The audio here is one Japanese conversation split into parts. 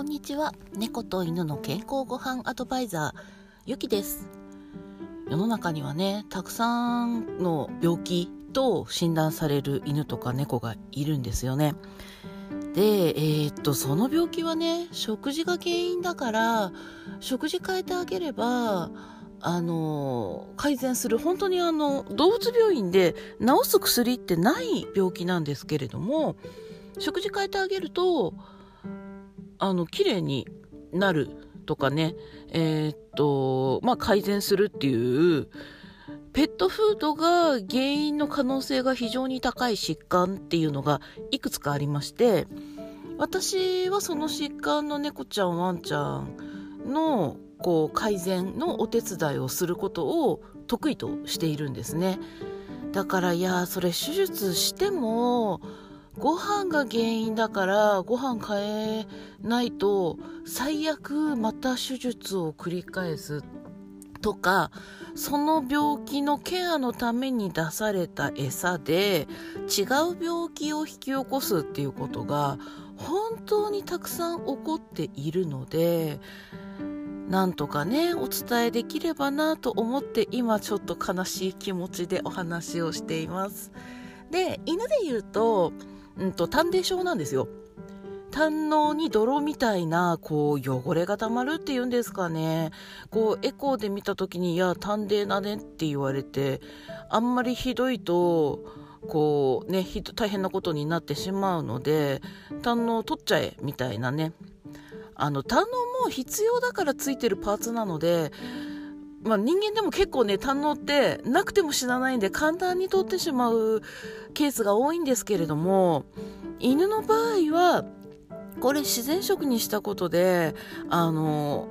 こんにちは。猫と犬の健康ご飯アドバイザーゆきです。世の中にはねたくさんの病気と診断される犬とか猫がいるんですよね。でえー、っとその病気はね食事が原因だから食事変えてあげればあの改善する本当にあの動物病院で治す薬ってない病気なんですけれども食事変えてあげるとあの綺麗になるとかね。えー、っとまあ改善するっていうペットフードが原因の可能性が非常に高い疾患っていうのがいくつかありまして私はその疾患の猫ちゃんワンちゃんのこう改善のお手伝いをすることを得意としているんですね。だからいやそれ手術してもご飯が原因だからご飯変えないと最悪また手術を繰り返すとかその病気のケアのために出された餌で違う病気を引き起こすっていうことが本当にたくさん起こっているのでなんとかねお伝えできればなと思って今ちょっと悲しい気持ちでお話をしています。で犬で言うと,、うんと、丹田症なんですよ。胆のに泥みたいなこう汚れがたまるっていうんですかね。こうエコーで見た時に「いや丹田なね」って言われてあんまりひどいとこうね大変なことになってしまうので胆の取っちゃえみたいなね。あの胆のも必要だからついてるパーツなのでまあ、人間でも結構ね、胆のってなくても死なないんで簡単に取ってしまうケースが多いんですけれども、犬の場合は、これ自然食にしたことで、あの、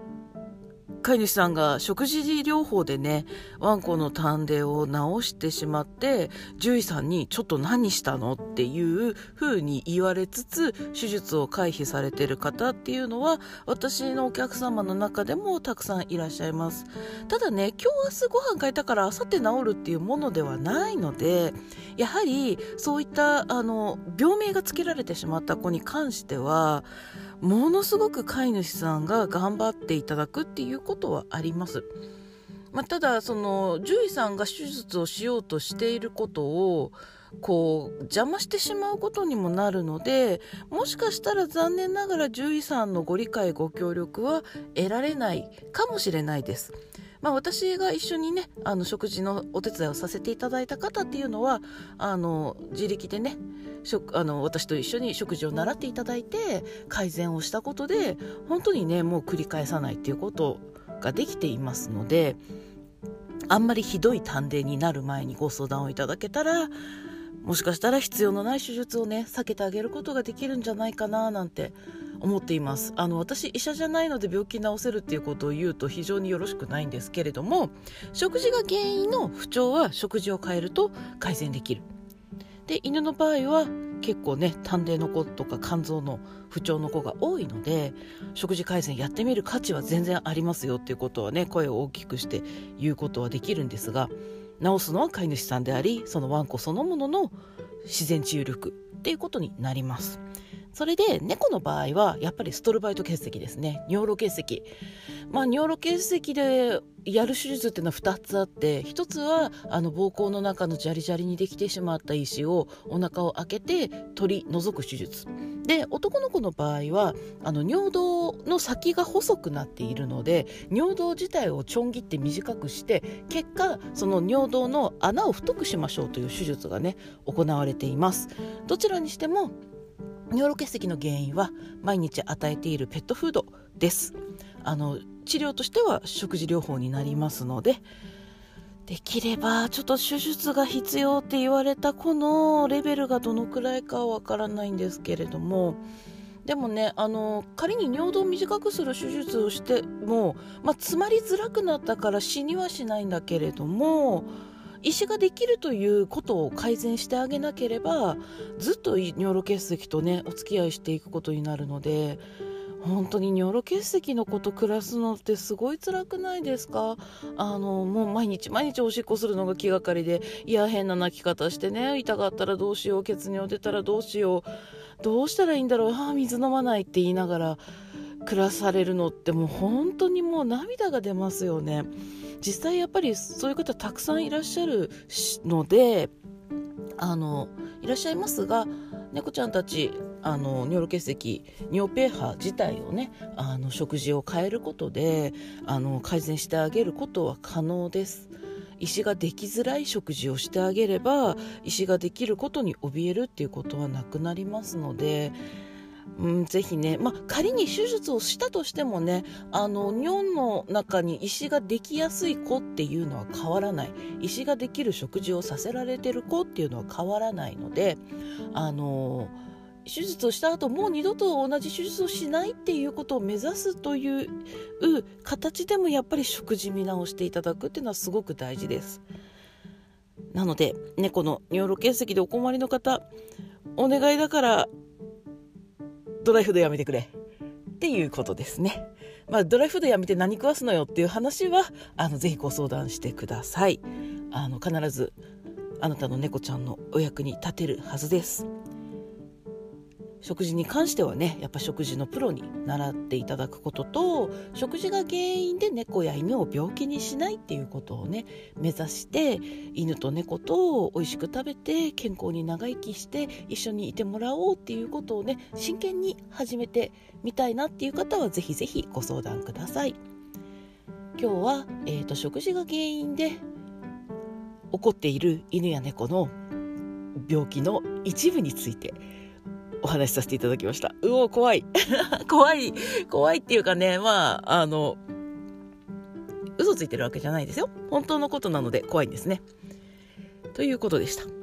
飼い主さんが食事療法でね、ワンコの丹田を治してしまって、獣医さんにちょっと何したの？っていう風に言われつつ、手術を回避されてる方っていうのは、私のお客様の中でもたくさんいらっしゃいます。ただね、今日明日ご飯変えたから明後日治るっていうものではないので、やはりそういったあの病名がつけられてしまった子に関しては、ものすごく飼い主さんが頑張っていただくっていうことはあります。まあ、ただその獣医さんが手術をしようとしていることをこう邪魔してしまうことにもなるのでもしかしたら残念ながら獣医さんのご理解ご協力は得られないかもしれないです。まあ、私が一緒にねあの食事のお手伝いをさせていただいた方っていうのはあの自力でねあの私と一緒に食事を習っていただいて改善をしたことで本当にねもう繰り返さないっていうことができていますのであんまりひどい丹田になる前にご相談をいただけたらもしかしたら必要のない手術をね避けてあげることができるんじゃないかななんて思っていますあの私医者じゃないので病気治せるっていうことを言うと非常によろしくないんですけれども食事が原因の不調は食事を変えると改善できるで犬の場合は結構ね丹田の子とか肝臓の不調の子が多いので食事改善やってみる価値は全然ありますよっていうことはね声を大きくして言うことはできるんですが治すのは飼い主さんでありそのワンコそのものの自然治癒力っていうことになります。それで猫の場合はやっぱりストルバイト結石ですね。尿路結石まあ尿路結石でやる手術っていうのは2つあって1つはあの膀胱の中のジャリジャリにできてしまった石をお腹を開けて取り除く手術。で男の子の場合はあの尿道の先が細くなっているので尿道自体をちょん切って短くして結果その尿道の穴を太くしましょうという手術がね行われています。どちらにしても尿路結石の原因は毎日与えているペットフードです。あの治療としては食事療法になりますのでできればちょっと手術が必要って言われた子のレベルがどのくらいかはわからないんですけれどもでもねあの仮に尿道を短くする手術をしても、まあ、詰まりづらくなったから死にはしないんだけれども医師ができるということを改善してあげなければずっと尿路結石とねお付き合いしていくことになるので本当に尿路結石の子と暮らすのってすごい辛くないですか？あのもう毎日毎日おしっこするのが気がかりでいや変な泣き方してね痛かったらどうしよう血尿出たらどうしようどうしたらいいんだろうああ水飲まないって言いながら暮らされるのってもう本当にもう涙が出ますよね。実際やっぱりそういう方たくさんいらっしゃるのであのいらっしゃいますが猫ちゃんたちあの尿路結石尿 pH 自体をねあの食事を変えることであの改善してあげることは可能です。石ができづらい食事をしてあげれば石ができることに怯えるっていうことはなくなりますのでうん、ぜひね、まあ、仮に手術をしたとしてもねあの尿の中に石ができやすい子っていうのは変わらない石ができる食事をさせられてる子っていうのは変わらないのであの手術をした後もう二度と同じ手術をしないっていうことを目指すという形でもやっぱり食事見直していただくっていうのはすごく大事です。なので猫の尿路結石でお困りの方お願いだからドライフードやめてくれっていうことですね。まあ、ドライフードやめて何食わすのよっていう話はあのぜひご相談してください。あの必ずあなたの猫ちゃんのお役に立てるはずです。食事に関してはねやっぱ食事のプロに習っていただくことと食事が原因で猫や犬を病気にしないっていうことをね目指して犬と猫と美味しく食べて健康に長生きして一緒にいてもらおうっていうことをね真剣に始めてみたいなっていう方はぜひぜひご相談ください。今日は、えーと食事が原因で起こっている犬や猫の病気の一部についてお話しさせていただきました。うお、怖い。怖い。怖いっていうかね、まあ、あの、嘘ついてるわけじゃないですよ。本当のことなので怖いんですね。ということでした。